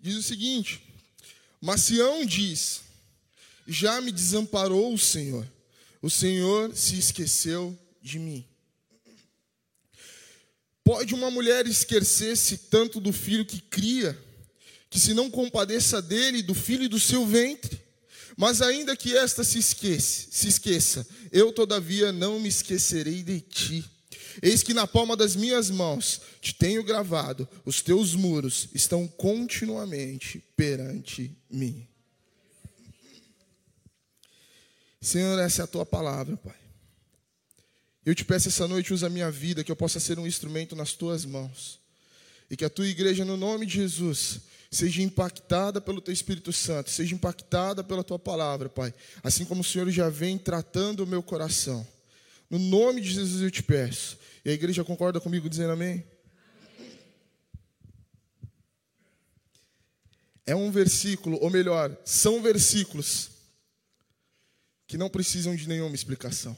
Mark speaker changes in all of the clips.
Speaker 1: Diz o seguinte: Mas Sião diz: Já me desamparou o Senhor, o Senhor se esqueceu de mim. Pode uma mulher esquecer-se tanto do filho que cria, que se não compadeça dele, do filho e do seu ventre? Mas ainda que esta se esqueça, se esqueça, eu todavia não me esquecerei de ti. Eis que na palma das minhas mãos te tenho gravado, os teus muros estão continuamente perante mim. Senhor, essa é a tua palavra, Pai. Eu te peço essa noite, usa a minha vida, que eu possa ser um instrumento nas tuas mãos. E que a tua igreja, no nome de Jesus, seja impactada pelo teu Espírito Santo, seja impactada pela tua palavra, Pai. Assim como o Senhor já vem tratando o meu coração. No nome de Jesus eu te peço. E a igreja concorda comigo dizendo amém? É um versículo, ou melhor, são versículos que não precisam de nenhuma explicação.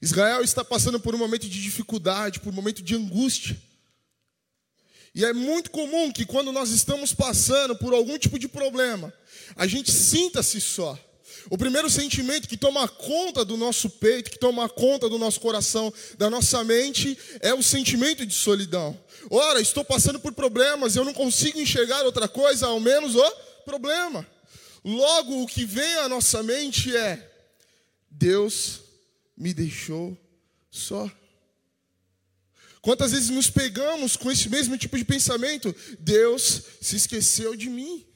Speaker 1: Israel está passando por um momento de dificuldade, por um momento de angústia. E é muito comum que quando nós estamos passando por algum tipo de problema, a gente sinta-se só. O primeiro sentimento que toma conta do nosso peito, que toma conta do nosso coração, da nossa mente, é o sentimento de solidão. Ora, estou passando por problemas, eu não consigo enxergar outra coisa, ao menos o problema. Logo, o que vem à nossa mente é: Deus me deixou só. Quantas vezes nos pegamos com esse mesmo tipo de pensamento? Deus se esqueceu de mim.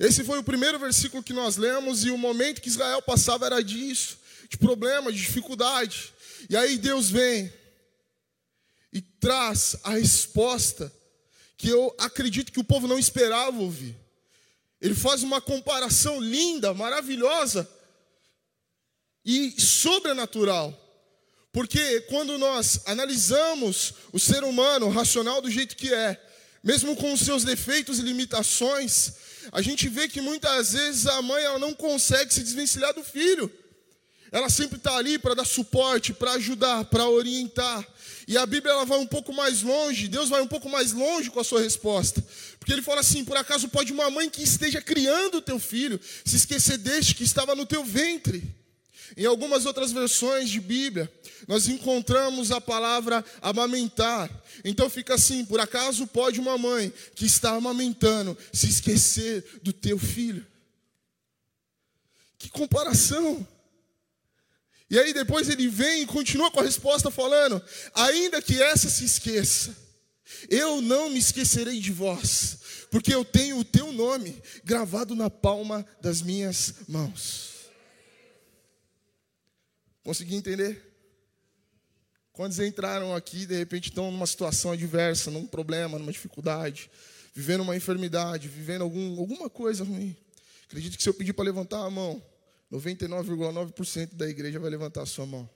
Speaker 1: Esse foi o primeiro versículo que nós lemos, e o momento que Israel passava era disso, de problema, de dificuldade. E aí Deus vem e traz a resposta que eu acredito que o povo não esperava ouvir. Ele faz uma comparação linda, maravilhosa e sobrenatural. Porque quando nós analisamos o ser humano racional do jeito que é, mesmo com os seus defeitos e limitações, a gente vê que muitas vezes a mãe ela não consegue se desvencilhar do filho. Ela sempre está ali para dar suporte, para ajudar, para orientar. E a Bíblia ela vai um pouco mais longe, Deus vai um pouco mais longe com a sua resposta. Porque ele fala assim: por acaso pode uma mãe que esteja criando o teu filho se esquecer deste que estava no teu ventre? Em algumas outras versões de Bíblia, nós encontramos a palavra amamentar. Então fica assim: por acaso pode uma mãe que está amamentando se esquecer do teu filho? Que comparação! E aí depois ele vem e continua com a resposta falando: ainda que essa se esqueça, eu não me esquecerei de vós, porque eu tenho o teu nome gravado na palma das minhas mãos. Consegui entender? Quantos entraram aqui de repente estão numa situação adversa, num problema, numa dificuldade, vivendo uma enfermidade, vivendo algum, alguma coisa ruim? Acredito que se eu pedir para levantar a mão, 99,9% da igreja vai levantar a sua mão.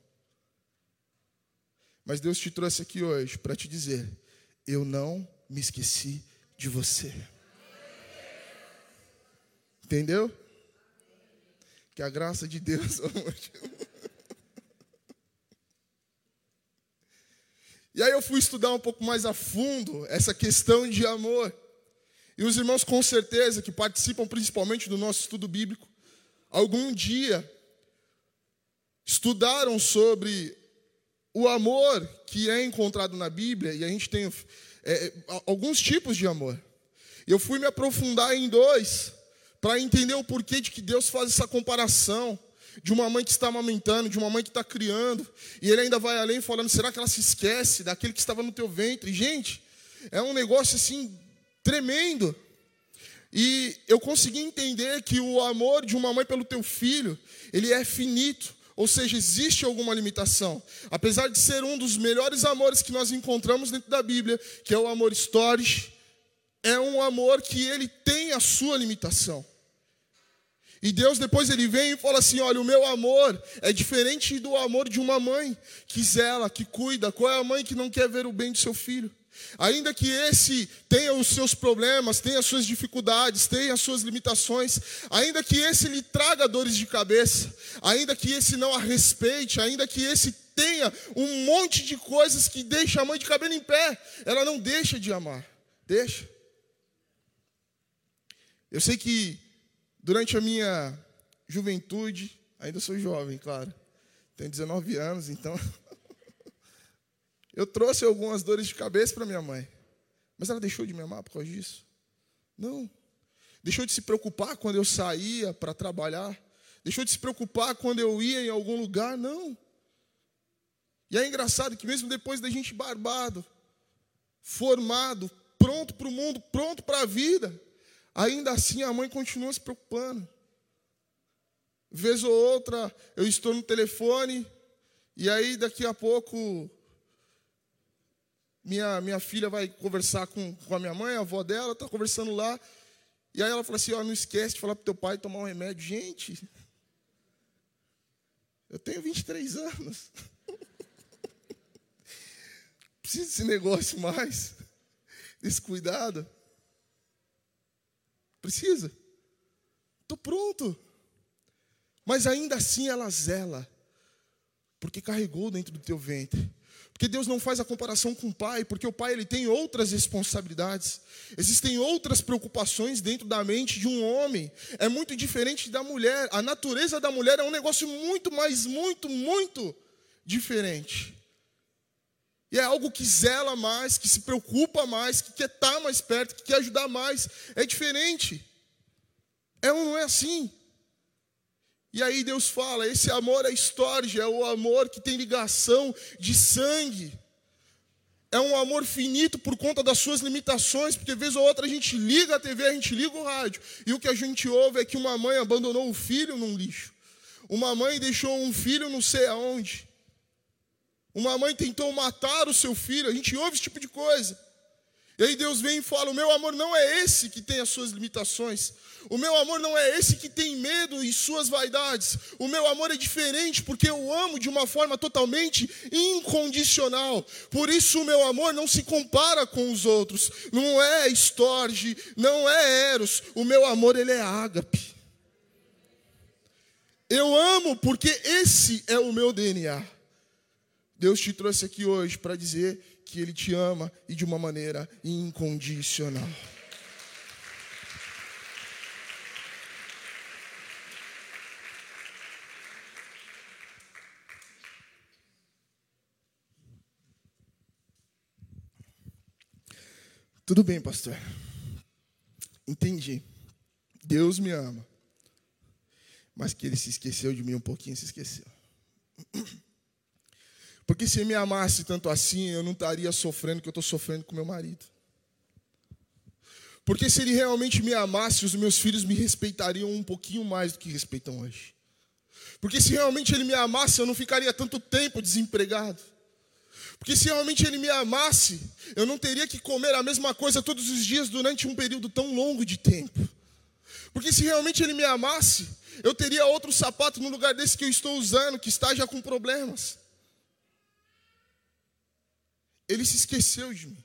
Speaker 1: Mas Deus te trouxe aqui hoje para te dizer: eu não me esqueci de você. Entendeu? Que a graça de Deus. E aí eu fui estudar um pouco mais a fundo essa questão de amor. E os irmãos, com certeza, que participam principalmente do nosso estudo bíblico, algum dia estudaram sobre o amor que é encontrado na Bíblia, e a gente tem é, alguns tipos de amor. Eu fui me aprofundar em dois, para entender o porquê de que Deus faz essa comparação de uma mãe que está amamentando, de uma mãe que está criando, e ele ainda vai além falando: será que ela se esquece daquele que estava no teu ventre? Gente, é um negócio assim tremendo. E eu consegui entender que o amor de uma mãe pelo teu filho, ele é finito. Ou seja, existe alguma limitação. Apesar de ser um dos melhores amores que nós encontramos dentro da Bíblia, que é o amor storge, é um amor que ele tem a sua limitação. E Deus depois ele vem e fala assim: olha, o meu amor é diferente do amor de uma mãe que zela, que cuida. Qual é a mãe que não quer ver o bem do seu filho? Ainda que esse tenha os seus problemas, tenha as suas dificuldades, tenha as suas limitações, ainda que esse lhe traga dores de cabeça, ainda que esse não a respeite, ainda que esse tenha um monte de coisas que deixa a mãe de cabelo em pé, ela não deixa de amar. Deixa. Eu sei que Durante a minha juventude, ainda sou jovem, claro, tenho 19 anos, então eu trouxe algumas dores de cabeça para minha mãe. Mas ela deixou de me amar por causa disso? Não. Deixou de se preocupar quando eu saía para trabalhar? Deixou de se preocupar quando eu ia em algum lugar? Não. E é engraçado que mesmo depois da gente barbado, formado, pronto para o mundo, pronto para a vida, Ainda assim, a mãe continua se preocupando. Vez ou outra, eu estou no telefone, e aí daqui a pouco, minha, minha filha vai conversar com, com a minha mãe, a avó dela, está conversando lá, e aí ela fala assim: ó, não esquece de falar para teu pai tomar um remédio. Gente, eu tenho 23 anos. Preciso desse negócio mais, desse cuidado. Precisa. Estou pronto. Mas ainda assim ela zela, porque carregou dentro do teu ventre. Porque Deus não faz a comparação com o pai, porque o pai ele tem outras responsabilidades. Existem outras preocupações dentro da mente de um homem. É muito diferente da mulher. A natureza da mulher é um negócio muito mais, muito, muito diferente. E é algo que zela mais, que se preocupa mais, que quer estar mais perto, que quer ajudar mais. É diferente. É ou não é assim? E aí Deus fala: esse amor é estorge, é o amor que tem ligação de sangue. É um amor finito por conta das suas limitações, porque vez ou outra a gente liga a TV, a gente liga o rádio, e o que a gente ouve é que uma mãe abandonou o filho num lixo. Uma mãe deixou um filho não sei aonde. Uma mãe tentou matar o seu filho, a gente ouve esse tipo de coisa. E aí Deus vem e fala: O meu amor não é esse que tem as suas limitações. O meu amor não é esse que tem medo e suas vaidades. O meu amor é diferente porque eu amo de uma forma totalmente incondicional. Por isso o meu amor não se compara com os outros. Não é estorge, não é eros. O meu amor ele é ágape. Eu amo porque esse é o meu DNA. Deus te trouxe aqui hoje para dizer que Ele te ama e de uma maneira incondicional. Tudo bem, pastor. Entendi. Deus me ama. Mas que ele se esqueceu de mim um pouquinho, se esqueceu. Porque se ele me amasse tanto assim, eu não estaria sofrendo o que eu estou sofrendo com meu marido. Porque se ele realmente me amasse, os meus filhos me respeitariam um pouquinho mais do que respeitam hoje. Porque se realmente ele me amasse, eu não ficaria tanto tempo desempregado. Porque se realmente ele me amasse, eu não teria que comer a mesma coisa todos os dias durante um período tão longo de tempo. Porque se realmente ele me amasse, eu teria outro sapato no lugar desse que eu estou usando, que está já com problemas. Ele se esqueceu de mim.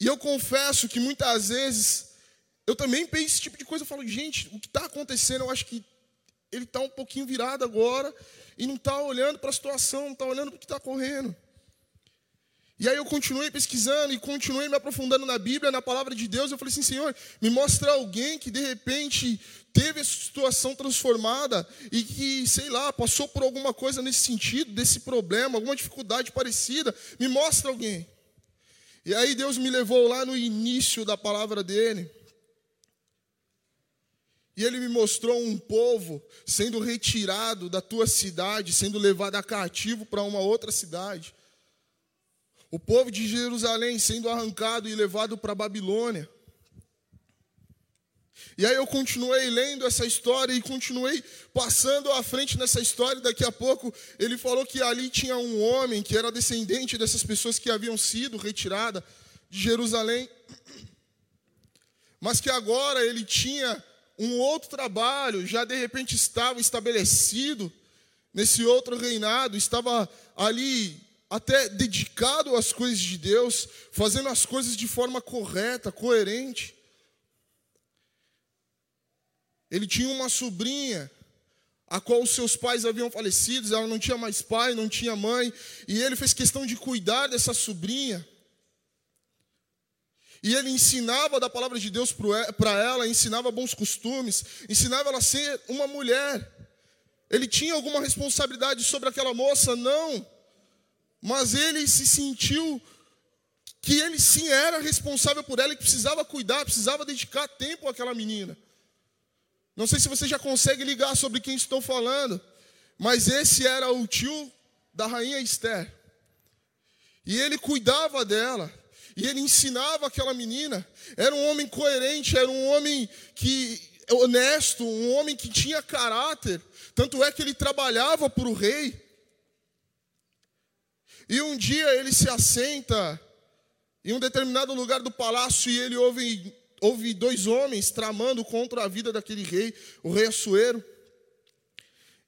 Speaker 1: E eu confesso que muitas vezes eu também penso esse tipo de coisa. Eu falo, gente, o que está acontecendo, eu acho que ele está um pouquinho virado agora e não está olhando para a situação, não está olhando para o que está correndo. E aí eu continuei pesquisando e continuei me aprofundando na Bíblia, na palavra de Deus. Eu falei assim, Senhor, me mostra alguém que de repente teve essa situação transformada e que, sei lá, passou por alguma coisa nesse sentido, desse problema, alguma dificuldade parecida. Me mostra alguém. E aí Deus me levou lá no início da palavra dele. E ele me mostrou um povo sendo retirado da tua cidade, sendo levado a cativo para uma outra cidade. O povo de Jerusalém sendo arrancado e levado para Babilônia. E aí eu continuei lendo essa história e continuei passando à frente nessa história. Daqui a pouco ele falou que ali tinha um homem que era descendente dessas pessoas que haviam sido retiradas de Jerusalém. mas que agora ele tinha um outro trabalho, já de repente estava estabelecido nesse outro reinado, estava ali até dedicado às coisas de Deus, fazendo as coisas de forma correta, coerente. Ele tinha uma sobrinha, a qual os seus pais haviam falecido, ela não tinha mais pai, não tinha mãe, e ele fez questão de cuidar dessa sobrinha. E ele ensinava da palavra de Deus para ela, ensinava bons costumes, ensinava ela a ser uma mulher. Ele tinha alguma responsabilidade sobre aquela moça? Não. Mas ele se sentiu que ele sim era responsável por ela e que precisava cuidar, precisava dedicar tempo àquela menina. Não sei se você já consegue ligar sobre quem estou falando, mas esse era o tio da rainha Esther. E ele cuidava dela, e ele ensinava aquela menina. Era um homem coerente, era um homem que honesto, um homem que tinha caráter. Tanto é que ele trabalhava para o rei. E um dia ele se assenta em um determinado lugar do palácio e ele ouve, ouve dois homens tramando contra a vida daquele rei, o rei Assuero.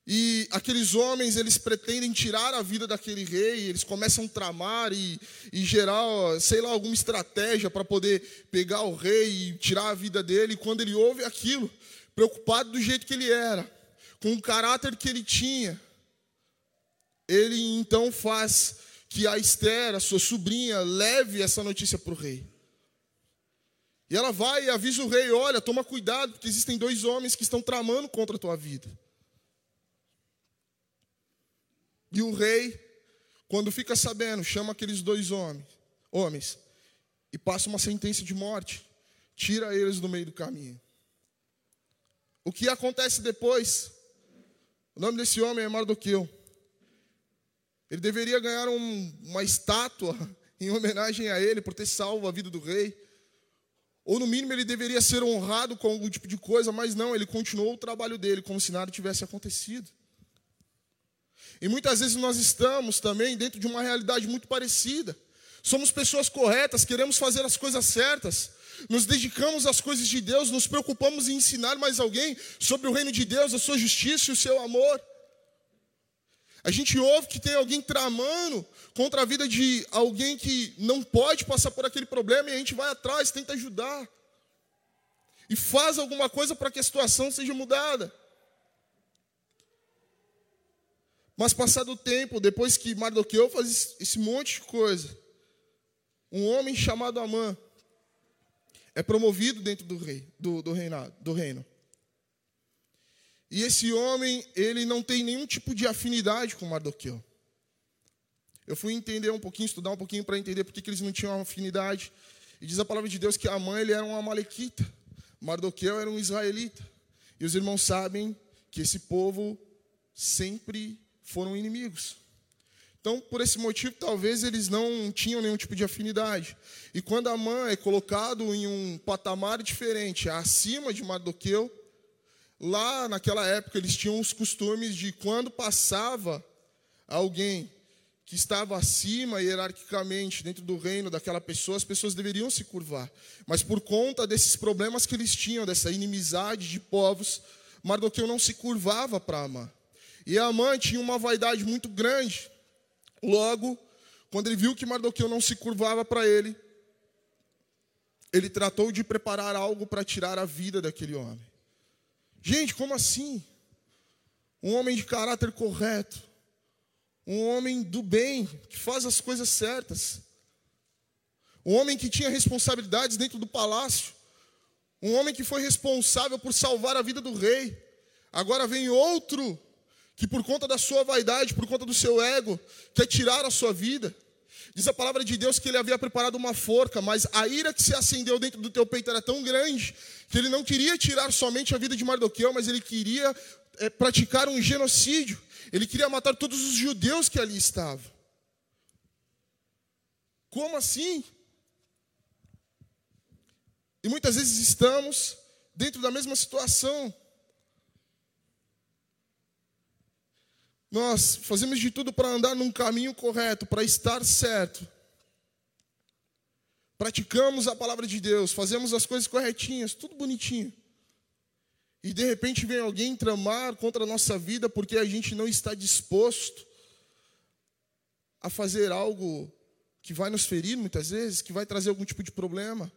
Speaker 1: E aqueles homens, eles pretendem tirar a vida daquele rei, eles começam a tramar e, e gerar, sei lá, alguma estratégia para poder pegar o rei e tirar a vida dele. E quando ele ouve aquilo, preocupado do jeito que ele era, com o caráter que ele tinha, ele então faz que a Esther, a sua sobrinha, leve essa notícia para o rei. E ela vai e avisa o rei: olha, toma cuidado, porque existem dois homens que estão tramando contra a tua vida. E o rei, quando fica sabendo, chama aqueles dois homens, homens e passa uma sentença de morte, tira eles do meio do caminho. O que acontece depois? O nome desse homem é Mardoqueu. Ele deveria ganhar um, uma estátua em homenagem a ele por ter salvo a vida do rei. Ou no mínimo ele deveria ser honrado com algum tipo de coisa, mas não, ele continuou o trabalho dele como se nada tivesse acontecido. E muitas vezes nós estamos também dentro de uma realidade muito parecida. Somos pessoas corretas, queremos fazer as coisas certas, nos dedicamos às coisas de Deus, nos preocupamos em ensinar mais alguém sobre o reino de Deus, a sua justiça e o seu amor. A gente ouve que tem alguém tramando contra a vida de alguém que não pode passar por aquele problema e a gente vai atrás, tenta ajudar. E faz alguma coisa para que a situação seja mudada. Mas passado o tempo, depois que Mardoqueu faz esse monte de coisa, um homem chamado Amã é promovido dentro do rei, do, do reinado, do reino. E esse homem, ele não tem nenhum tipo de afinidade com Mardoqueu. Eu fui entender um pouquinho, estudar um pouquinho para entender por que eles não tinham afinidade. E diz a palavra de Deus que a mãe ele era uma amalequita, Mardoqueu era um israelita. E os irmãos sabem que esse povo sempre foram inimigos. Então, por esse motivo, talvez eles não tinham nenhum tipo de afinidade. E quando a mãe é colocado em um patamar diferente, acima de Mardoqueu, Lá naquela época eles tinham os costumes de quando passava alguém que estava acima hierarquicamente dentro do reino daquela pessoa, as pessoas deveriam se curvar. Mas por conta desses problemas que eles tinham, dessa inimizade de povos, Mardoqueu não se curvava para Amã. E Amã tinha uma vaidade muito grande. Logo, quando ele viu que Mardoqueu não se curvava para ele, ele tratou de preparar algo para tirar a vida daquele homem. Gente, como assim? Um homem de caráter correto, um homem do bem, que faz as coisas certas, um homem que tinha responsabilidades dentro do palácio, um homem que foi responsável por salvar a vida do rei. Agora vem outro que, por conta da sua vaidade, por conta do seu ego, quer tirar a sua vida. Diz a palavra de Deus que ele havia preparado uma forca, mas a ira que se acendeu dentro do teu peito era tão grande que ele não queria tirar somente a vida de Mardoqueu, mas ele queria é, praticar um genocídio. Ele queria matar todos os judeus que ali estavam. Como assim? E muitas vezes estamos dentro da mesma situação. Nós fazemos de tudo para andar num caminho correto, para estar certo, praticamos a palavra de Deus, fazemos as coisas corretinhas, tudo bonitinho. E de repente vem alguém tramar contra a nossa vida porque a gente não está disposto a fazer algo que vai nos ferir muitas vezes, que vai trazer algum tipo de problema.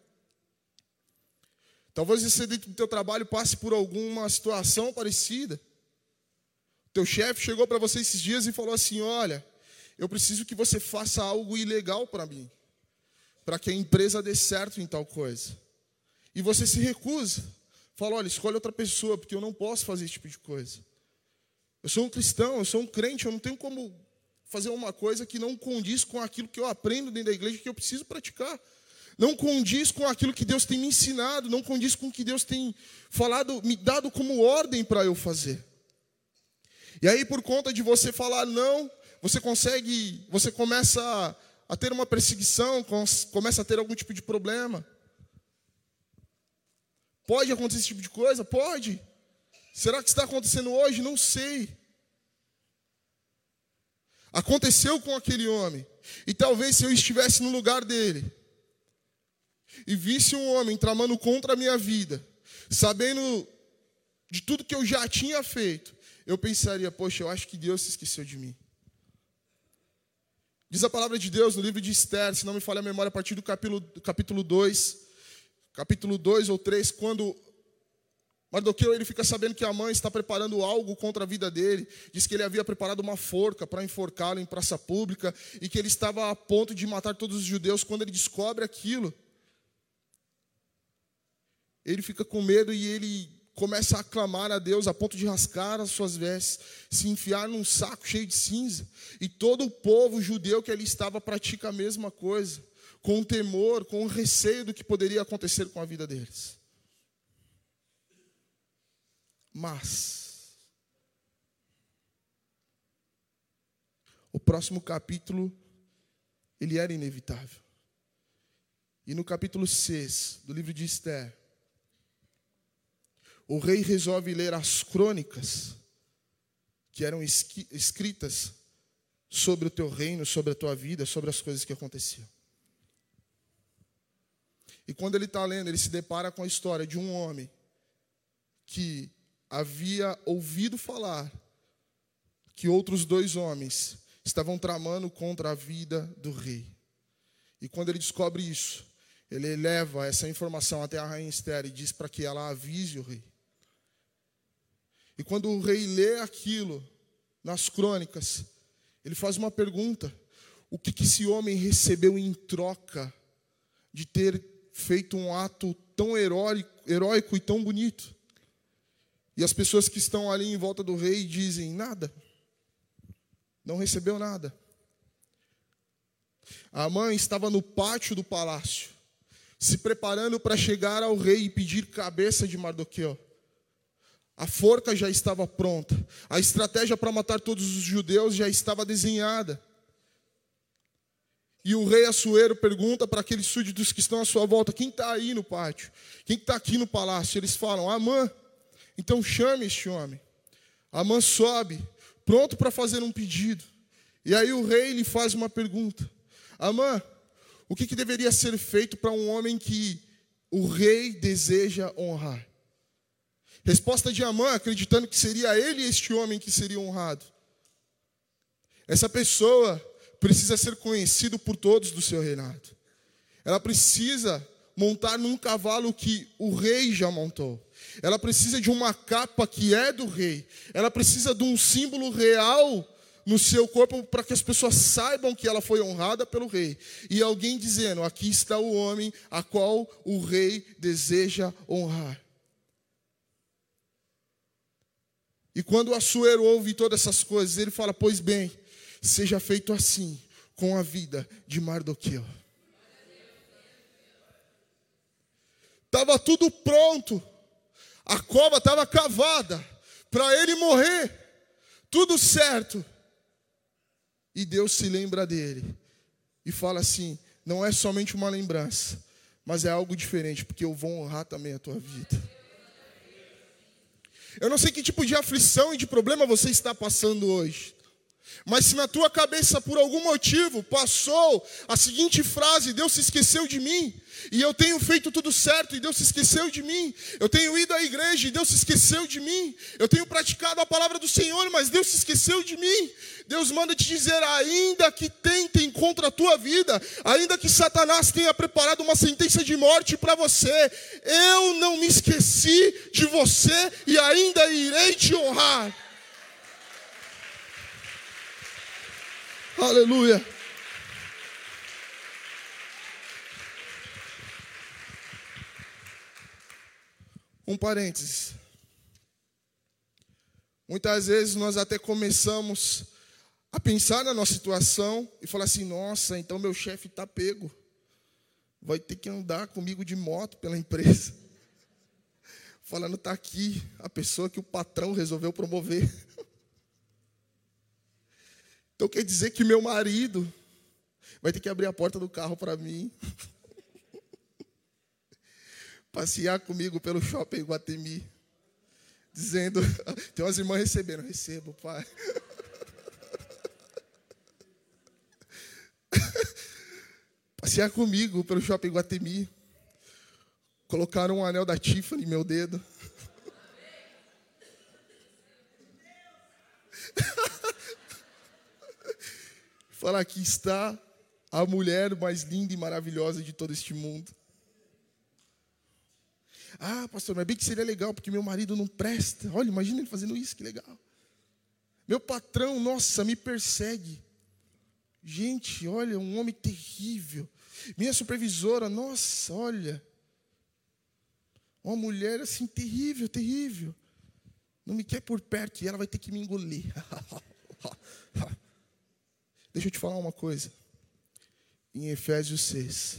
Speaker 1: Talvez você dentro do teu trabalho passe por alguma situação parecida. Teu chefe chegou para você esses dias e falou assim: "Olha, eu preciso que você faça algo ilegal para mim, para que a empresa dê certo em tal coisa". E você se recusa. Fala: "Olha, escolhe outra pessoa, porque eu não posso fazer esse tipo de coisa". Eu sou um cristão, eu sou um crente, eu não tenho como fazer uma coisa que não condiz com aquilo que eu aprendo dentro da igreja que eu preciso praticar. Não condiz com aquilo que Deus tem me ensinado, não condiz com o que Deus tem falado, me dado como ordem para eu fazer. E aí, por conta de você falar não, você consegue, você começa a, ter uma perseguição, começa a ter algum tipo de problema. Pode acontecer esse tipo de coisa? Pode. Será que está acontecendo hoje? Não sei. Aconteceu com aquele homem. E talvez se eu estivesse no lugar dele e visse um homem tramando contra a minha vida, sabendo de tudo que eu já tinha feito, eu pensaria: poxa, eu acho que Deus se esqueceu de mim. Diz a palavra de Deus no livro de Esther, se não me falha a memória, a partir do capítulo, capítulo 2, capítulo 2 ou 3, quando Mardoqueu ele fica sabendo que a mãe está preparando algo contra a vida dele. Diz que ele havia preparado uma forca para enforcá-lo em praça pública e que ele estava a ponto de matar todos os judeus. Quando ele descobre aquilo, ele fica com medo e ele começa a clamar a Deus a ponto de rasgar as suas vestes, se enfiar num saco cheio de cinza. E todo o povo judeu que ali estava pratica a mesma coisa, com temor, com receio do que poderia acontecer com a vida deles. Mas o próximo capítulo ele era inevitável. E no capítulo 6 do livro de Esther, o rei resolve ler as crônicas que eram escritas sobre o teu reino, sobre a tua vida, sobre as coisas que aconteciam. E quando ele está lendo, ele se depara com a história de um homem que havia ouvido falar que outros dois homens estavam tramando contra a vida do rei. E quando ele descobre isso, ele leva essa informação até a rainha Esther e diz para que ela avise o rei. E quando o rei lê aquilo nas crônicas, ele faz uma pergunta: o que, que esse homem recebeu em troca de ter feito um ato tão heróico, heróico e tão bonito? E as pessoas que estão ali em volta do rei dizem: nada, não recebeu nada. A mãe estava no pátio do palácio, se preparando para chegar ao rei e pedir cabeça de Mardoqueu. A forca já estava pronta, a estratégia para matar todos os judeus já estava desenhada. E o rei Assuero pergunta para aqueles súditos que estão à sua volta: quem está aí no pátio? Quem está aqui no palácio? Eles falam: Amã. Então chame este homem. Amã sobe, pronto para fazer um pedido. E aí o rei lhe faz uma pergunta: Amã, o que, que deveria ser feito para um homem que o rei deseja honrar? Resposta de Amã, acreditando que seria ele este homem que seria honrado. Essa pessoa precisa ser conhecido por todos do seu reinado. Ela precisa montar num cavalo que o rei já montou. Ela precisa de uma capa que é do rei. Ela precisa de um símbolo real no seu corpo para que as pessoas saibam que ela foi honrada pelo rei. E alguém dizendo: aqui está o homem a qual o rei deseja honrar. E quando o Assuero ouve todas essas coisas, ele fala: Pois bem, seja feito assim com a vida de Mardoqueu. Estava tudo pronto. A cova estava cavada para ele morrer. Tudo certo. E Deus se lembra dele e fala assim: não é somente uma lembrança, mas é algo diferente, porque eu vou honrar também a tua vida. Eu não sei que tipo de aflição e de problema você está passando hoje. Mas se na tua cabeça, por algum motivo, passou a seguinte frase: Deus se esqueceu de mim, e eu tenho feito tudo certo, e Deus se esqueceu de mim, eu tenho ido à igreja, e Deus se esqueceu de mim, eu tenho praticado a palavra do Senhor, mas Deus se esqueceu de mim. Deus manda te dizer: ainda que tentem contra a tua vida, ainda que Satanás tenha preparado uma sentença de morte para você, eu não me esqueci de você e ainda irei te honrar. Aleluia. Um parênteses. Muitas vezes nós até começamos a pensar na nossa situação e falar assim: nossa, então meu chefe está pego, vai ter que andar comigo de moto pela empresa. Falando, está aqui a pessoa que o patrão resolveu promover. Então quer dizer que meu marido vai ter que abrir a porta do carro para mim. Passear comigo pelo shopping Guatemi. Dizendo, tem umas irmãs recebendo, recebo, pai. Passear comigo pelo shopping Guatemi. Colocaram um anel da Tiffany em meu dedo. Falar aqui está a mulher mais linda e maravilhosa de todo este mundo. Ah, pastor, mas bem que seria legal, porque meu marido não presta. Olha, imagina ele fazendo isso, que legal. Meu patrão, nossa, me persegue. Gente, olha, um homem terrível. Minha supervisora, nossa, olha. Uma mulher assim, terrível, terrível. Não me quer por perto e ela vai ter que me engolir. Deixa eu te falar uma coisa. Em Efésios 6,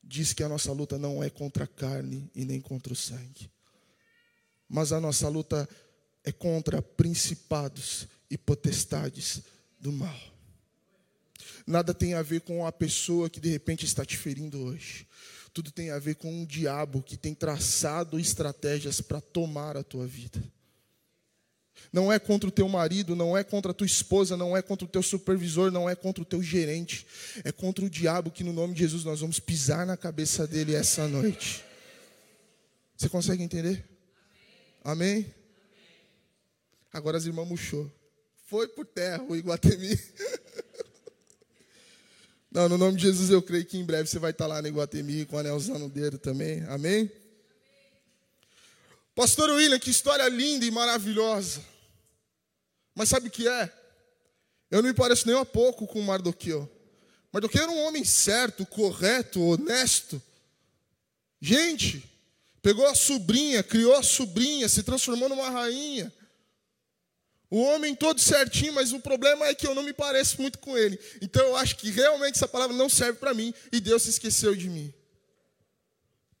Speaker 1: diz que a nossa luta não é contra a carne e nem contra o sangue, mas a nossa luta é contra principados e potestades do mal. Nada tem a ver com a pessoa que de repente está te ferindo hoje. Tudo tem a ver com um diabo que tem traçado estratégias para tomar a tua vida. Não é contra o teu marido, não é contra a tua esposa, não é contra o teu supervisor, não é contra o teu gerente. É contra o diabo que no nome de Jesus nós vamos pisar na cabeça dele essa noite. Você consegue entender? Amém? Amém? Agora as irmãs murchou. Foi por terra o Iguatemi. Não, no nome de Jesus eu creio que em breve você vai estar lá no Iguatemi com o anelzão no dedo também. Amém? Pastor William, que história linda e maravilhosa. Mas sabe o que é? Eu não me pareço nem a pouco com Mardoqueu. Mardoqueu era um homem certo, correto, honesto. Gente, pegou a sobrinha, criou a sobrinha, se transformou numa rainha. O homem todo certinho, mas o problema é que eu não me pareço muito com ele. Então eu acho que realmente essa palavra não serve para mim e Deus se esqueceu de mim.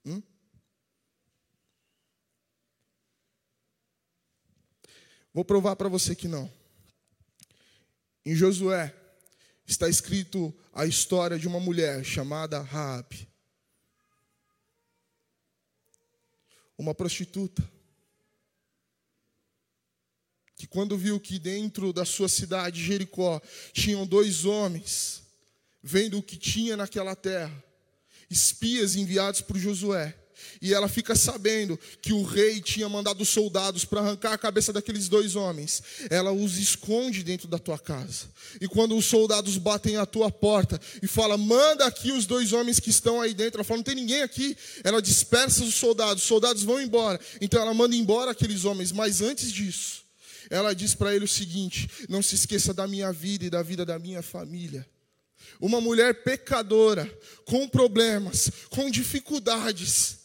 Speaker 1: Hum? Vou provar para você que não. Em Josué está escrito a história de uma mulher chamada Raabe. Uma prostituta. Que quando viu que dentro da sua cidade, Jericó, tinham dois homens, vendo o que tinha naquela terra, espias enviados por Josué, e ela fica sabendo que o rei tinha mandado soldados para arrancar a cabeça daqueles dois homens. Ela os esconde dentro da tua casa. E quando os soldados batem à tua porta e fala: "Manda aqui os dois homens que estão aí dentro". Ela fala: "Não tem ninguém aqui". Ela dispersa os soldados. Os soldados vão embora. Então ela manda embora aqueles homens, mas antes disso, ela diz para ele o seguinte: "Não se esqueça da minha vida e da vida da minha família". Uma mulher pecadora, com problemas, com dificuldades,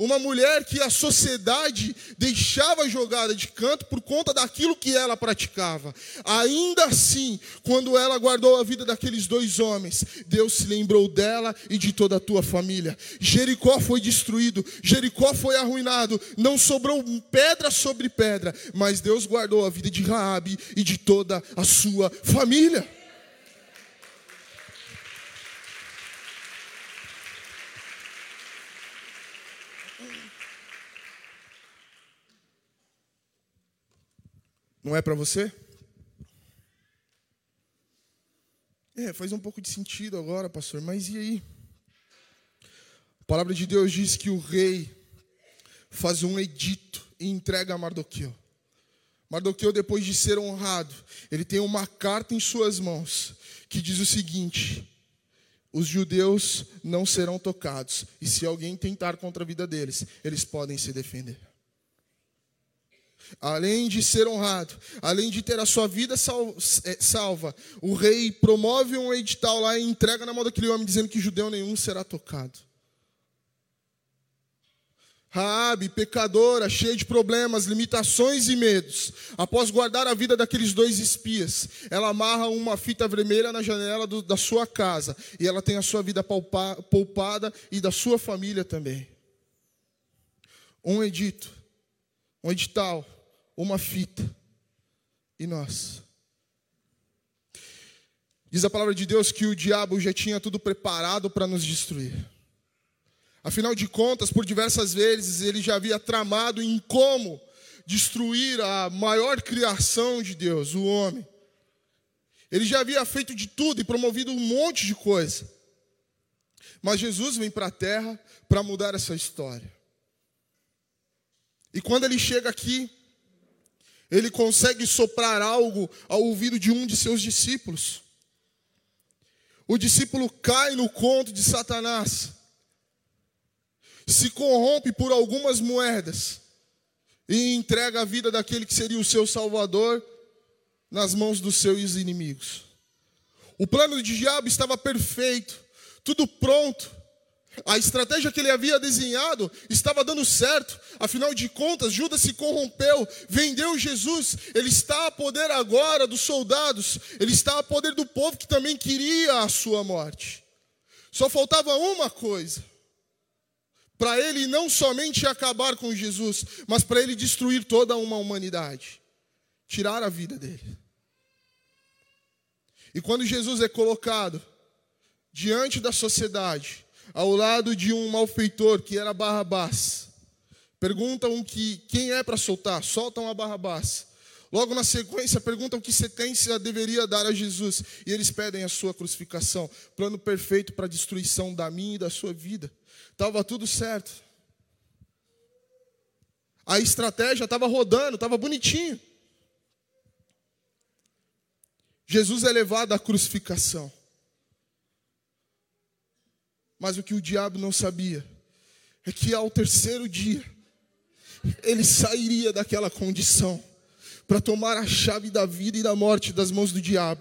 Speaker 1: uma mulher que a sociedade deixava jogada de canto por conta daquilo que ela praticava. Ainda assim, quando ela guardou a vida daqueles dois homens, Deus se lembrou dela e de toda a tua família. Jericó foi destruído, Jericó foi arruinado, não sobrou pedra sobre pedra, mas Deus guardou a vida de Raabe e de toda a sua família. Não é para você? faz um pouco de sentido agora, pastor, mas e aí? A palavra de Deus diz que o rei faz um edito e entrega a Mardoqueu. Mardoqueu, depois de ser honrado, ele tem uma carta em suas mãos que diz o seguinte: os judeus não serão tocados, e se alguém tentar contra a vida deles, eles podem se defender. Além de ser honrado, além de ter a sua vida é, salva, o rei promove um edital lá e entrega na mão daquele homem dizendo que judeu nenhum será tocado. Raabe, pecadora, cheia de problemas, limitações e medos. Após guardar a vida daqueles dois espias, ela amarra uma fita vermelha na janela do, da sua casa e ela tem a sua vida poupa, poupada e da sua família também. Um edito, um edital, uma fita. E nós? Diz a palavra de Deus que o diabo já tinha tudo preparado para nos destruir. Afinal de contas, por diversas vezes ele já havia tramado em como destruir a maior criação de Deus, o homem. Ele já havia feito de tudo e promovido um monte de coisa. Mas Jesus vem para a terra para mudar essa história. E quando ele chega aqui, ele consegue soprar algo ao ouvido de um de seus discípulos. O discípulo cai no conto de Satanás se corrompe por algumas moedas e entrega a vida daquele que seria o seu salvador nas mãos dos seus inimigos. O plano de diabo estava perfeito, tudo pronto. A estratégia que ele havia desenhado estava dando certo. Afinal de contas, Judas se corrompeu, vendeu Jesus. Ele está a poder agora dos soldados. Ele está a poder do povo que também queria a sua morte. Só faltava uma coisa: para ele não somente acabar com Jesus, mas para ele destruir toda uma humanidade, tirar a vida dele. E quando Jesus é colocado diante da sociedade, ao lado de um malfeitor que era Barrabás, perguntam que quem é para soltar, soltam a Barrabás. Logo na sequência, perguntam que sentença deveria dar a Jesus. E eles pedem a sua crucificação. Plano perfeito para a destruição da minha e da sua vida. Estava tudo certo. A estratégia estava rodando, estava bonitinho. Jesus é levado à crucificação. Mas o que o diabo não sabia é que ao terceiro dia ele sairia daquela condição para tomar a chave da vida e da morte das mãos do diabo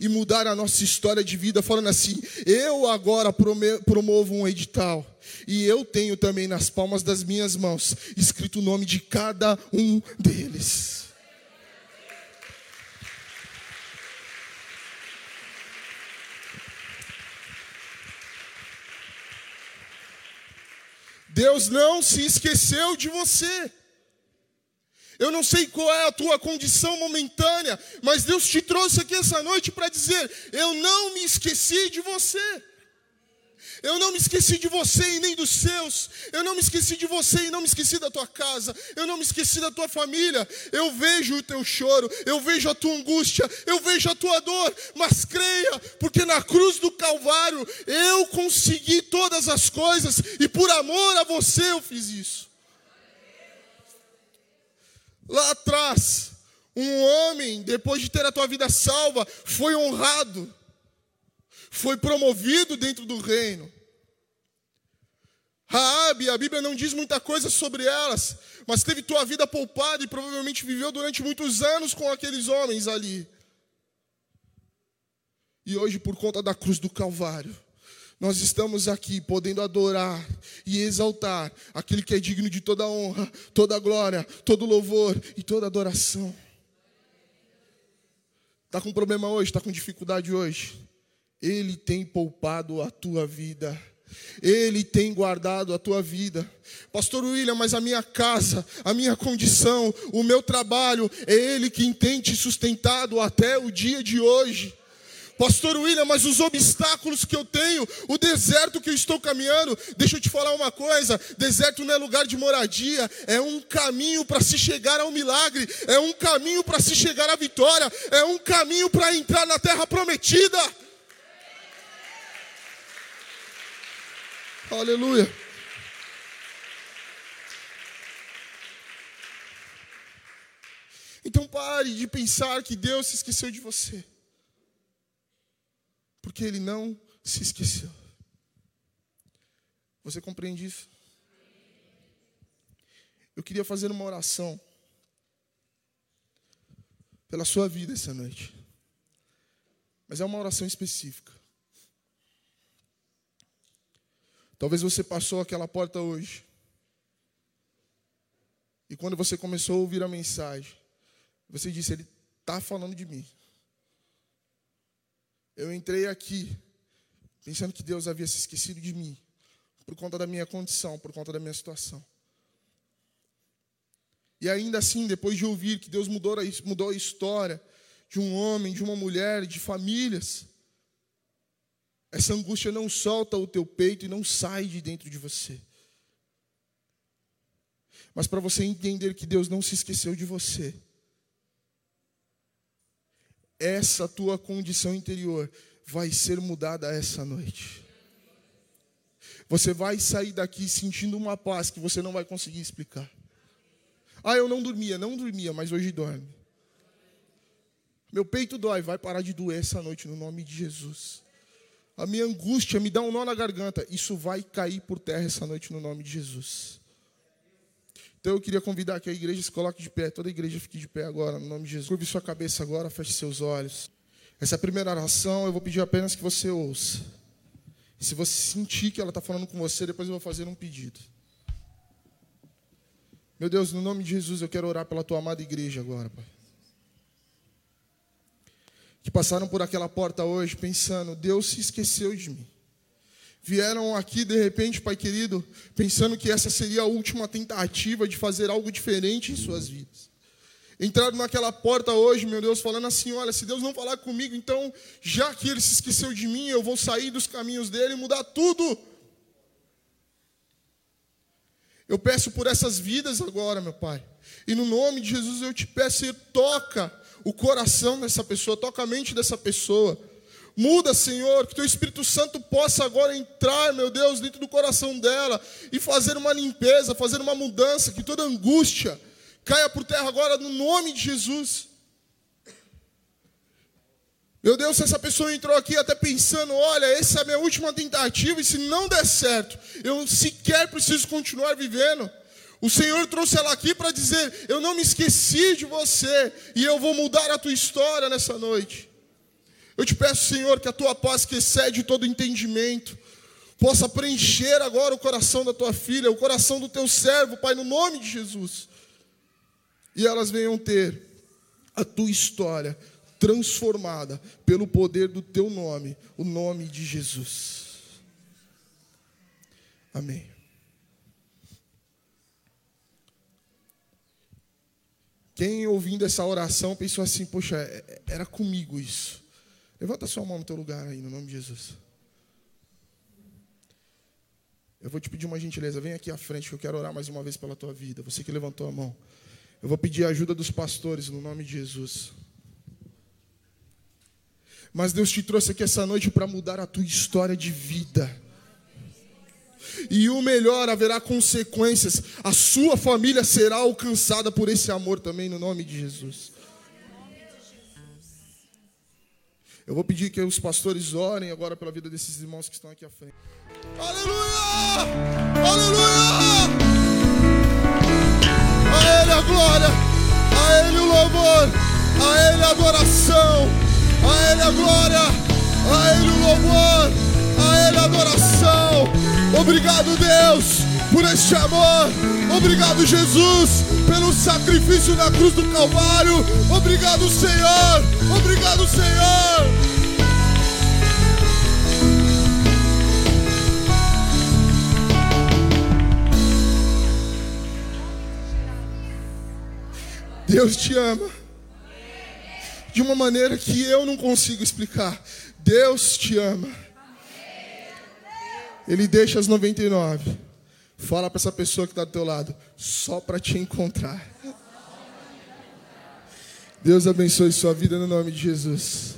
Speaker 1: e mudar a nossa história de vida, falando assim: eu agora promovo um edital e eu tenho também nas palmas das minhas mãos escrito o nome de cada um deles. Deus não se esqueceu de você. Eu não sei qual é a tua condição momentânea, mas Deus te trouxe aqui essa noite para dizer: eu não me esqueci de você. Eu não me esqueci de você e nem dos seus. Eu não me esqueci de você e não me esqueci da tua casa. Eu não me esqueci da tua família. Eu vejo o teu choro, eu vejo a tua angústia, eu vejo a tua dor. Mas creia, porque na cruz do Calvário eu consegui todas as coisas e por amor a você eu fiz isso. Lá atrás, um homem, depois de ter a tua vida salva, foi honrado, foi promovido dentro do reino. Raabe, a Bíblia não diz muita coisa sobre elas, mas teve tua vida poupada e provavelmente viveu durante muitos anos com aqueles homens ali. E hoje, por conta da cruz do Calvário, nós estamos aqui podendo adorar e exaltar aquele que é digno de toda honra, toda glória, todo louvor e toda adoração. Está com problema hoje, está com dificuldade hoje? Ele tem poupado a tua vida. Ele tem guardado a tua vida. Pastor William, mas a minha casa, a minha condição, o meu trabalho, é Ele quem tem te sustentado até o dia de hoje. Pastor William, mas os obstáculos que eu tenho, o deserto que eu estou caminhando, deixa eu te falar uma coisa: deserto não é lugar de moradia, é um caminho para se chegar ao milagre, é um caminho para se chegar à vitória, é um caminho para entrar na terra prometida. Aleluia. Então pare de pensar que Deus se esqueceu de você. Porque Ele não se esqueceu. Você compreende isso? Eu queria fazer uma oração pela sua vida essa noite. Mas é uma oração específica. Talvez você passou aquela porta hoje. E quando você começou a ouvir a mensagem, você disse: Ele está falando de mim. Eu entrei aqui pensando que Deus havia se esquecido de mim, por conta da minha condição, por conta da minha situação. E ainda assim, depois de ouvir que Deus mudou a, mudou a história de um homem, de uma mulher, de famílias, essa angústia não solta o teu peito e não sai de dentro de você. Mas para você entender que Deus não se esqueceu de você, essa tua condição interior vai ser mudada essa noite. Você vai sair daqui sentindo uma paz que você não vai conseguir explicar. Ah, eu não dormia, não dormia, mas hoje dorme. Meu peito dói, vai parar de doer essa noite no nome de Jesus. A minha angústia me dá um nó na garganta, isso vai cair por terra essa noite no nome de Jesus. Então eu queria convidar que a igreja se coloque de pé, toda a igreja fique de pé agora, no nome de Jesus. Curve sua cabeça agora, feche seus olhos. Essa primeira oração eu vou pedir apenas que você ouça. E se você sentir que ela está falando com você, depois eu vou fazer um pedido. Meu Deus, no nome de Jesus, eu quero orar pela tua amada igreja agora, Pai. Que passaram por aquela porta hoje pensando, Deus se esqueceu de mim vieram aqui de repente, Pai querido, pensando que essa seria a última tentativa de fazer algo diferente em suas vidas. Entraram naquela porta hoje, meu Deus, falando assim: olha, se Deus não falar comigo, então, já que ele se esqueceu de mim, eu vou sair dos caminhos dele e mudar tudo. Eu peço por essas vidas agora, meu Pai. E no nome de Jesus eu te peço, toca o coração dessa pessoa, toca a mente dessa pessoa. Muda, Senhor, que teu Espírito Santo possa agora entrar, meu Deus, dentro do coração dela e fazer uma limpeza, fazer uma mudança, que toda angústia caia por terra agora no nome de Jesus. Meu Deus, se essa pessoa entrou aqui até pensando, olha, essa é a minha última tentativa, e se não der certo, eu sequer preciso continuar vivendo. O Senhor trouxe ela aqui para dizer: Eu não me esqueci de você, e eu vou mudar a tua história nessa noite. Eu te peço, Senhor, que a tua paz que excede todo entendimento, possa preencher agora o coração da tua filha, o coração do teu servo, Pai, no nome de Jesus. E elas venham ter a tua história transformada pelo poder do teu nome, o nome de Jesus. Amém. Quem ouvindo essa oração pensou assim, poxa, é, era comigo isso. Levanta sua mão no teu lugar aí, no nome de Jesus. Eu vou te pedir uma gentileza, vem aqui à frente que eu quero orar mais uma vez pela tua vida. Você que levantou a mão. Eu vou pedir a ajuda dos pastores no nome de Jesus. Mas Deus te trouxe aqui essa noite para mudar a tua história de vida. E o melhor, haverá consequências. A sua família será alcançada por esse amor também, no nome de Jesus. Eu vou pedir que os pastores orem agora pela vida desses irmãos que estão aqui à frente. Aleluia! Aleluia! A Ele a glória, a Ele o louvor, a Ele a adoração, a Ele a glória, a Ele o louvor, a Ele a adoração. Obrigado, Deus, por este amor. Obrigado, Jesus, pelo sacrifício na cruz do Calvário. Obrigado, Senhor. Obrigado, Senhor. Deus te ama. De uma maneira que eu não consigo explicar. Deus te ama. Ele deixa as 99. Fala para essa pessoa que está do teu lado, só para te encontrar. Deus abençoe sua vida no nome de Jesus.